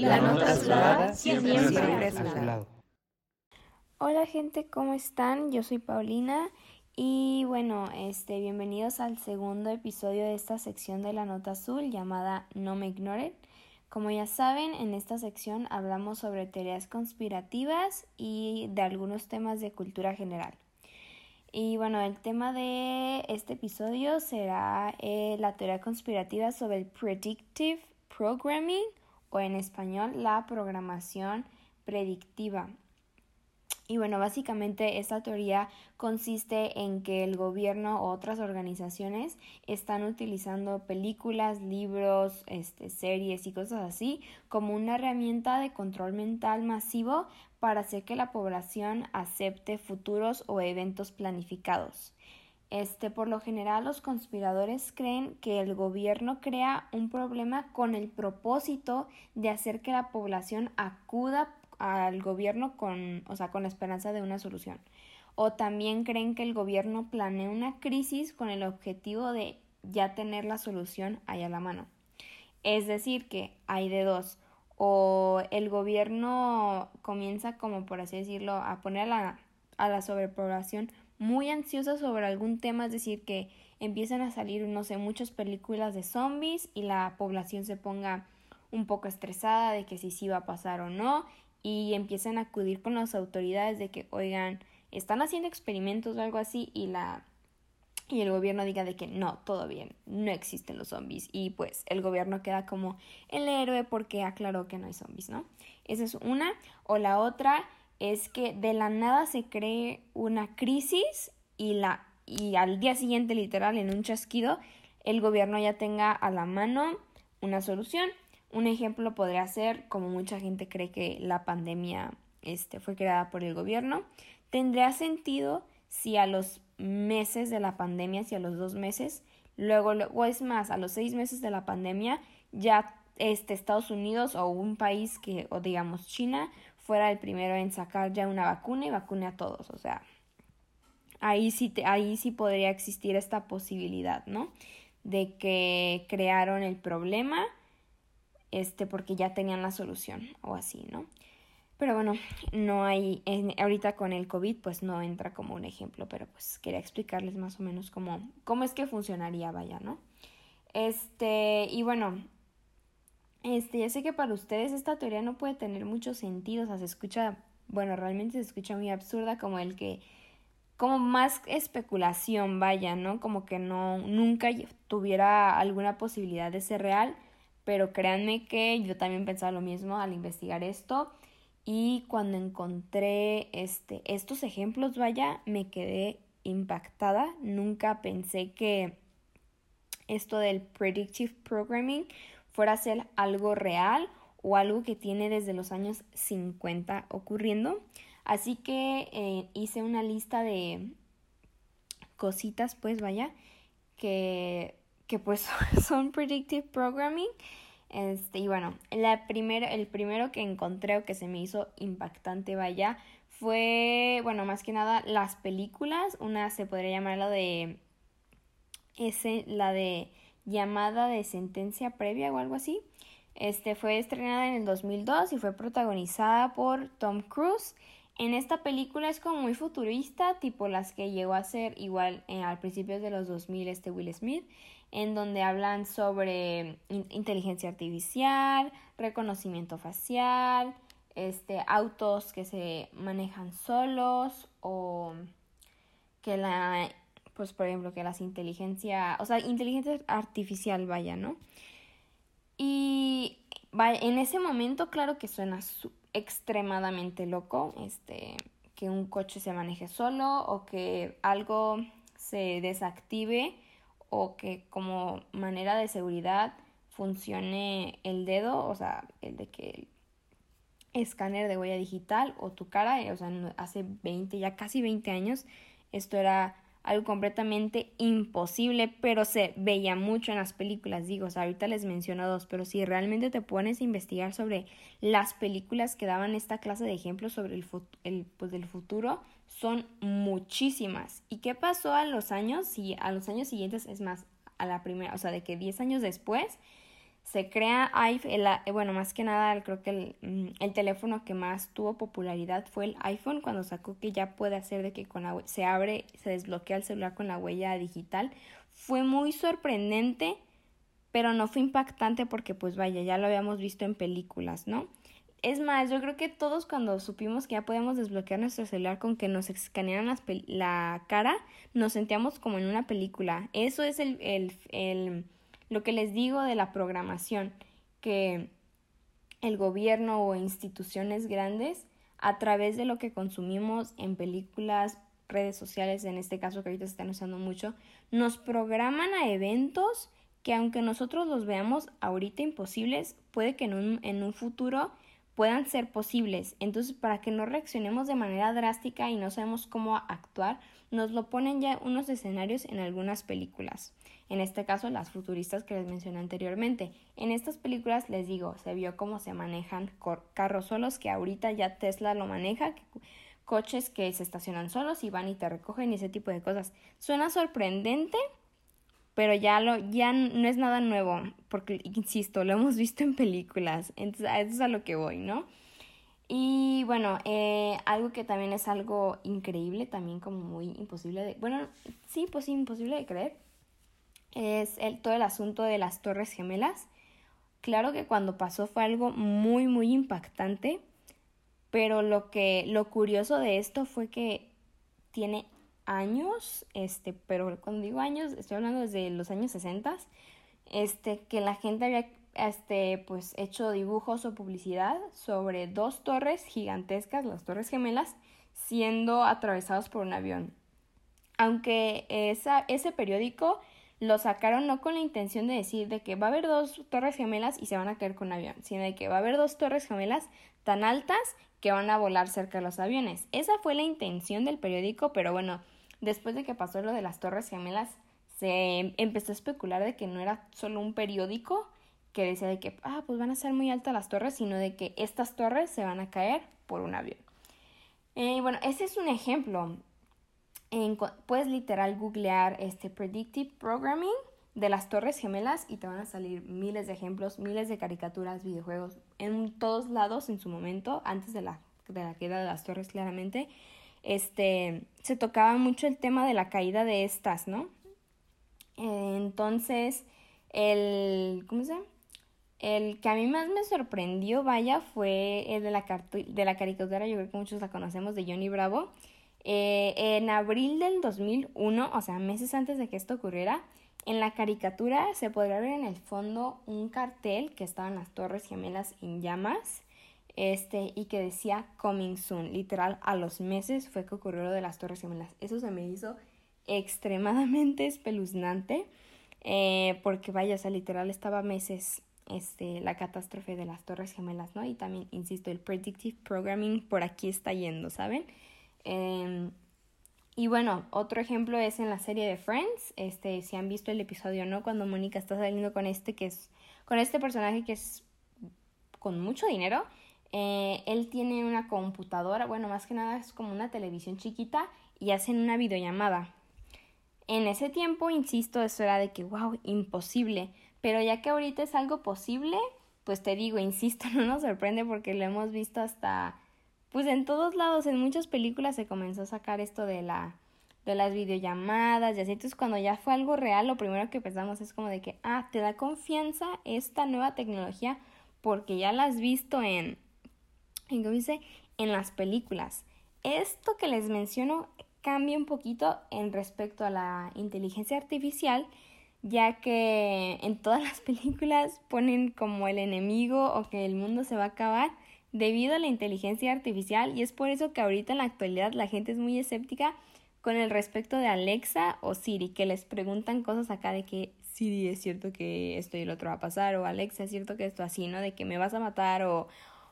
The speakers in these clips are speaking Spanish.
La nota azulada siempre, siempre a su lado. Hola gente, ¿cómo están? Yo soy Paulina y bueno, este, bienvenidos al segundo episodio de esta sección de la nota azul llamada No me ignoren. Como ya saben, en esta sección hablamos sobre teorías conspirativas y de algunos temas de cultura general. Y bueno, el tema de este episodio será eh, la teoría conspirativa sobre el predictive programming o en español la programación predictiva. Y bueno, básicamente esta teoría consiste en que el gobierno u otras organizaciones están utilizando películas, libros, este, series y cosas así como una herramienta de control mental masivo para hacer que la población acepte futuros o eventos planificados. Este, por lo general, los conspiradores creen que el gobierno crea un problema con el propósito de hacer que la población acuda al gobierno con, o sea, con la esperanza de una solución. O también creen que el gobierno planea una crisis con el objetivo de ya tener la solución ahí a la mano. Es decir, que hay de dos. O el gobierno comienza, como por así decirlo, a poner a la, a la sobrepoblación muy ansiosa sobre algún tema, es decir, que empiezan a salir, no sé, muchas películas de zombies y la población se ponga un poco estresada de que si sí va a pasar o no y empiezan a acudir con las autoridades de que, oigan, están haciendo experimentos o algo así y la y el gobierno diga de que no, todo bien, no existen los zombies y pues el gobierno queda como el héroe porque aclaró que no hay zombies, ¿no? Esa es una. O la otra es que de la nada se cree una crisis y, la, y al día siguiente, literal, en un chasquido, el gobierno ya tenga a la mano una solución. Un ejemplo podría ser, como mucha gente cree que la pandemia este, fue creada por el gobierno, tendría sentido si a los meses de la pandemia, si a los dos meses, luego, o es más, a los seis meses de la pandemia, ya este, Estados Unidos o un país que, o digamos China, fuera el primero en sacar ya una vacuna y vacune a todos. O sea, ahí sí, te, ahí sí podría existir esta posibilidad, ¿no? De que crearon el problema este, porque ya tenían la solución o así, ¿no? Pero bueno, no hay, ahorita con el COVID pues no entra como un ejemplo, pero pues quería explicarles más o menos cómo, cómo es que funcionaría, vaya, ¿no? Este, y bueno, este, ya sé que para ustedes esta teoría no puede tener mucho sentido, o sea, se escucha, bueno, realmente se escucha muy absurda como el que, como más especulación, vaya, ¿no? Como que no, nunca tuviera alguna posibilidad de ser real, pero créanme que yo también pensaba lo mismo al investigar esto y cuando encontré este, estos ejemplos, vaya, me quedé impactada, nunca pensé que esto del predictive programming fuera a ser algo real o algo que tiene desde los años 50 ocurriendo. Así que eh, hice una lista de cositas, pues vaya, que, que pues son predictive programming. Este, y bueno, la el primero que encontré o que se me hizo impactante, vaya, fue, bueno, más que nada las películas. Una se podría llamar la de, ese, la de llamada de sentencia previa o algo así. Este fue estrenada en el 2002 y fue protagonizada por Tom Cruise. En esta película es como muy futurista, tipo las que llegó a ser igual en, al principio de los 2000 este Will Smith, en donde hablan sobre inteligencia artificial, reconocimiento facial, este, autos que se manejan solos o que la pues por ejemplo que las inteligencia, o sea, inteligencia artificial vaya, ¿no? Y en ese momento claro que suena extremadamente loco, este, que un coche se maneje solo o que algo se desactive o que como manera de seguridad funcione el dedo, o sea, el de que el escáner de huella digital o tu cara, o sea, hace 20, ya casi 20 años, esto era algo completamente imposible, pero se veía mucho en las películas, digo, ahorita les menciono dos, pero si realmente te pones a investigar sobre las películas que daban esta clase de ejemplos sobre el, el pues, del futuro, son muchísimas. ¿Y qué pasó a los años? Y a los años siguientes, es más, a la primera, o sea, de que 10 años después, se crea el, bueno, más que nada creo que el, mm, el, teléfono que más tuvo popularidad fue el iPhone cuando sacó que ya puede hacer de que con la, se abre, se desbloquea el celular con la huella digital. Fue muy sorprendente, pero no fue impactante porque pues vaya, ya lo habíamos visto en películas, ¿no? Es más, yo creo que todos cuando supimos que ya podíamos desbloquear nuestro celular con que nos escanearan la cara, nos sentíamos como en una película. Eso es el, el lo que les digo de la programación, que el gobierno o instituciones grandes, a través de lo que consumimos en películas, redes sociales, en este caso que ahorita se están usando mucho, nos programan a eventos que aunque nosotros los veamos ahorita imposibles, puede que en un, en un futuro puedan ser posibles. Entonces, para que no reaccionemos de manera drástica y no sabemos cómo actuar, nos lo ponen ya unos escenarios en algunas películas. En este caso, las futuristas que les mencioné anteriormente. En estas películas, les digo, se vio cómo se manejan carros solos, que ahorita ya Tesla lo maneja, coches que se estacionan solos y van y te recogen y ese tipo de cosas. Suena sorprendente, pero ya lo ya no es nada nuevo, porque insisto, lo hemos visto en películas, entonces a eso es a lo que voy, ¿no? Y bueno, eh, algo que también es algo increíble, también como muy imposible de, bueno, sí, pues imposible de creer, es el, todo el asunto de las Torres Gemelas. Claro que cuando pasó fue algo muy, muy impactante, pero lo que, lo curioso de esto fue que tiene años, este, pero cuando digo años, estoy hablando desde los años 60, este, que la gente había este, pues, hecho dibujos o publicidad sobre dos torres gigantescas, las Torres Gemelas, siendo atravesados por un avión. Aunque esa, ese periódico lo sacaron no con la intención de decir de que va a haber dos torres gemelas y se van a caer con un avión, sino de que va a haber dos torres gemelas tan altas que van a volar cerca de los aviones. Esa fue la intención del periódico, pero bueno, Después de que pasó lo de las Torres Gemelas, se empezó a especular de que no era solo un periódico que decía de que, ah, pues van a ser muy altas las torres, sino de que estas torres se van a caer por un avión. Eh, bueno, ese es un ejemplo. puedes literal googlear este predictive programming de las torres gemelas y te van a salir miles de ejemplos, miles de caricaturas, videojuegos, en todos lados en su momento, antes de la, de la queda de las torres claramente este, se tocaba mucho el tema de la caída de estas, ¿no? Entonces, el, ¿cómo se llama? El que a mí más me sorprendió, vaya, fue el de la, de la caricatura, yo creo que muchos la conocemos, de Johnny Bravo. Eh, en abril del 2001, o sea, meses antes de que esto ocurriera, en la caricatura se podría ver en el fondo un cartel que estaban las torres gemelas en llamas este, y que decía coming soon, literal a los meses fue que ocurrió lo de las Torres Gemelas. Eso se me hizo extremadamente espeluznante, eh, porque vaya, o sea, literal estaba meses este, la catástrofe de las Torres Gemelas, ¿no? Y también, insisto, el predictive programming por aquí está yendo, ¿saben? Em, y bueno, otro ejemplo es en la serie de Friends, este, si han visto el episodio, ¿no? Cuando Mónica está saliendo con este que es, con este personaje que es con mucho dinero eh, él tiene una computadora, bueno, más que nada es como una televisión chiquita y hacen una videollamada. En ese tiempo, insisto, eso era de que, wow, imposible. Pero ya que ahorita es algo posible, pues te digo, insisto, no nos sorprende porque lo hemos visto hasta, pues en todos lados, en muchas películas se comenzó a sacar esto de la de las videollamadas y así. Entonces, cuando ya fue algo real, lo primero que pensamos es como de que, ah, te da confianza esta nueva tecnología porque ya la has visto en, como dice, en las películas. Esto que les menciono cambia un poquito en respecto a la inteligencia artificial, ya que en todas las películas ponen como el enemigo o que el mundo se va a acabar debido a la inteligencia artificial y es por eso que ahorita en la actualidad la gente es muy escéptica con el respecto de Alexa o Siri, que les preguntan cosas acá de que Siri es cierto que esto y el otro va a pasar o Alexa es cierto que esto así, ¿no? De que me vas a matar o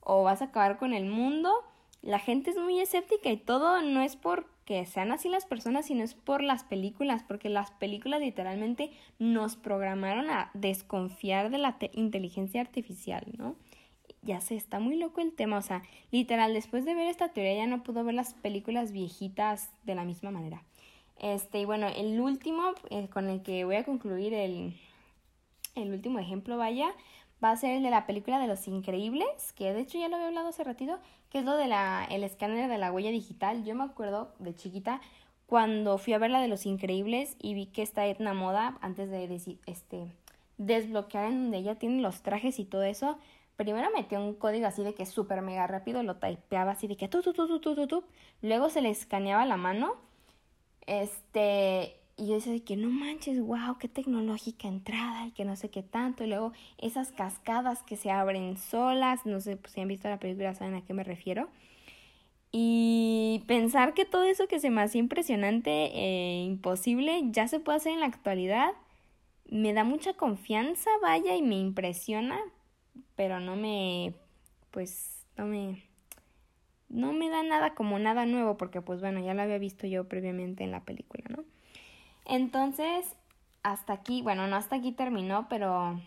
o vas a acabar con el mundo. La gente es muy escéptica y todo no es porque sean así las personas, sino es por las películas, porque las películas literalmente nos programaron a desconfiar de la inteligencia artificial, ¿no? Ya sé, está muy loco el tema, o sea, literal, después de ver esta teoría ya no puedo ver las películas viejitas de la misma manera. Este, y bueno, el último eh, con el que voy a concluir el, el último ejemplo, vaya, va a ser el de la película de Los Increíbles, que de hecho ya lo había hablado hace ratito, que es lo de escáner de la huella digital. Yo me acuerdo de chiquita cuando fui a ver la de Los Increíbles y vi que está Edna Moda, antes de decir, este, desbloquear en donde ella tiene los trajes y todo eso, primero metió un código así de que súper mega rápido, lo typeaba así de que tu, tu, tu, tu, tu, tu, tu, luego se le escaneaba la mano, este, y yo decía que no manches, wow, qué tecnológica entrada y que no sé qué tanto. Y luego esas cascadas que se abren solas, no sé pues, si han visto la película, saben a qué me refiero. Y pensar que todo eso que se me hacía impresionante e imposible ya se puede hacer en la actualidad, me da mucha confianza, vaya, y me impresiona, pero no me, pues, no me, no me da nada como nada nuevo, porque pues bueno, ya lo había visto yo previamente en la película, ¿no? Entonces, hasta aquí, bueno, no hasta aquí terminó, pero...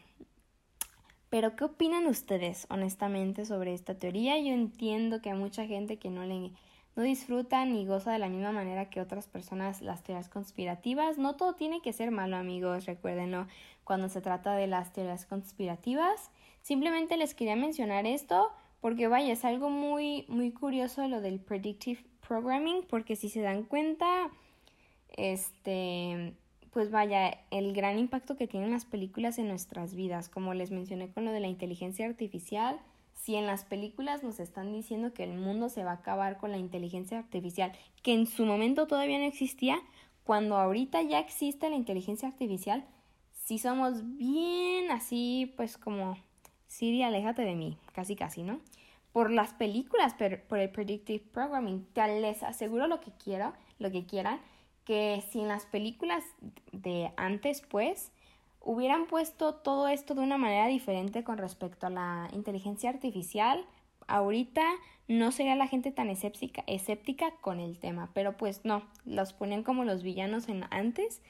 Pero, ¿qué opinan ustedes, honestamente, sobre esta teoría? Yo entiendo que hay mucha gente que no le no disfruta ni goza de la misma manera que otras personas las teorías conspirativas. No todo tiene que ser malo, amigos, recuérdenlo, cuando se trata de las teorías conspirativas. Simplemente les quería mencionar esto porque vaya, es algo muy muy curioso lo del predictive programming, porque si se dan cuenta, este, pues vaya, el gran impacto que tienen las películas en nuestras vidas, como les mencioné con lo de la inteligencia artificial, si en las películas nos están diciendo que el mundo se va a acabar con la inteligencia artificial, que en su momento todavía no existía, cuando ahorita ya existe la inteligencia artificial, si somos bien así, pues como, Siri, aléjate de mí, casi casi, ¿no? Por las películas, por el predictive programming, les aseguro lo que quiero, lo que quieran, que si en las películas de antes, pues, hubieran puesto todo esto de una manera diferente con respecto a la inteligencia artificial, ahorita no sería la gente tan escéptica, escéptica con el tema, pero pues no, los ponían como los villanos en antes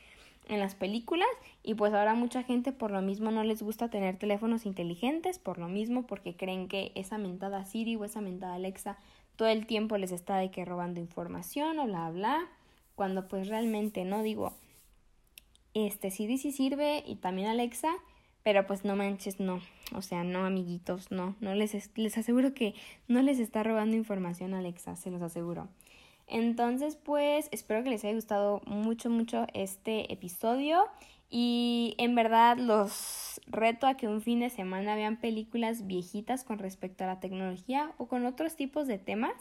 en las películas y pues ahora mucha gente por lo mismo no les gusta tener teléfonos inteligentes, por lo mismo porque creen que esa mentada Siri o esa mentada Alexa todo el tiempo les está de que robando información o bla bla cuando pues realmente no digo, este Siri sí sirve y también Alexa, pero pues no manches, no, o sea, no amiguitos, no, no les, les aseguro que no les está robando información Alexa, se los aseguro. Entonces, pues espero que les haya gustado mucho, mucho este episodio. Y en verdad los reto a que un fin de semana vean películas viejitas con respecto a la tecnología o con otros tipos de temas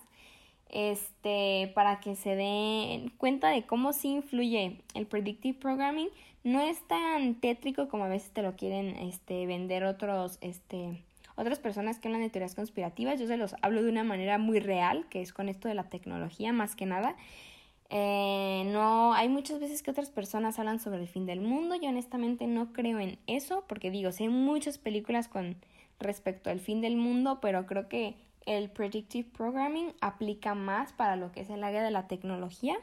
este, para que se den cuenta de cómo sí influye el predictive programming. No es tan tétrico como a veces te lo quieren este, vender otros, este, otras personas que hablan de teorías conspirativas. Yo se los hablo de una manera muy real, que es con esto de la tecnología más que nada. Eh, no, hay muchas veces que otras personas hablan sobre el fin del mundo. Yo honestamente no creo en eso, porque digo, sé muchas películas con respecto al fin del mundo, pero creo que el Predictive Programming aplica más para lo que es el área de la tecnología.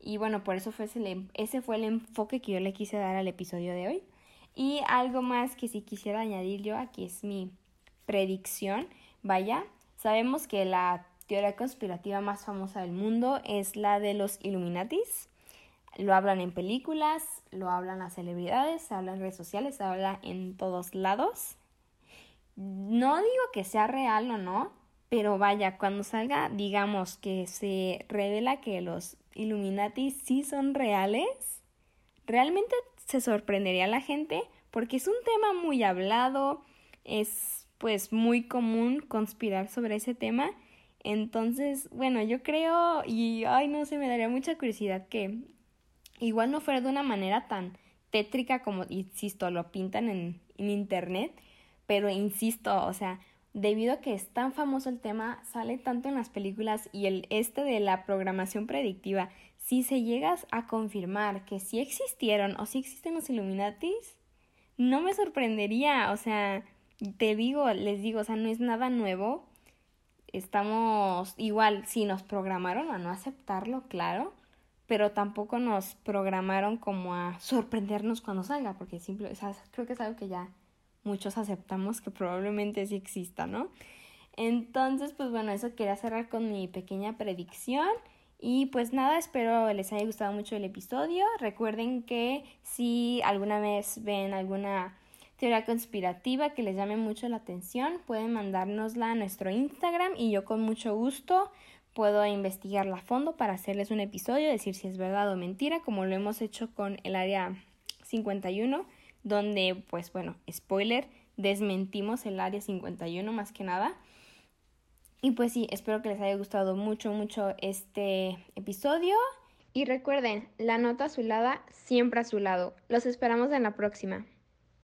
Y bueno, por eso fue ese, ese fue el enfoque que yo le quise dar al episodio de hoy. Y algo más que si quisiera añadir yo, aquí es mi predicción. Vaya, sabemos que la teoría conspirativa más famosa del mundo es la de los Illuminatis. Lo hablan en películas, lo hablan las celebridades, se habla en redes sociales, se habla en todos lados. No digo que sea real o no, pero vaya, cuando salga, digamos que se revela que los Illuminati sí son reales, realmente se sorprendería la gente porque es un tema muy hablado, es pues muy común conspirar sobre ese tema. Entonces, bueno, yo creo y ay no sé, me daría mucha curiosidad que igual no fuera de una manera tan tétrica como insisto, lo pintan en, en internet, pero insisto, o sea, debido a que es tan famoso el tema, sale tanto en las películas y el este de la programación predictiva, si se llegas a confirmar que sí existieron o sí existen los Illuminatis, no me sorprendería, o sea, te digo, les digo, o sea, no es nada nuevo. Estamos igual, si nos programaron a no aceptarlo, claro, pero tampoco nos programaron como a sorprendernos cuando salga, porque simple, o sea, creo que es algo que ya muchos aceptamos que probablemente sí exista, ¿no? Entonces, pues bueno, eso quería cerrar con mi pequeña predicción. Y pues nada, espero les haya gustado mucho el episodio. Recuerden que si alguna vez ven alguna teoría conspirativa que les llame mucho la atención, pueden mandárnosla a nuestro Instagram y yo con mucho gusto puedo investigarla a fondo para hacerles un episodio, decir si es verdad o mentira, como lo hemos hecho con el área 51, donde, pues bueno, spoiler, desmentimos el área 51 más que nada. Y pues sí, espero que les haya gustado mucho, mucho este episodio. Y recuerden, la nota azulada siempre a su lado. Los esperamos en la próxima.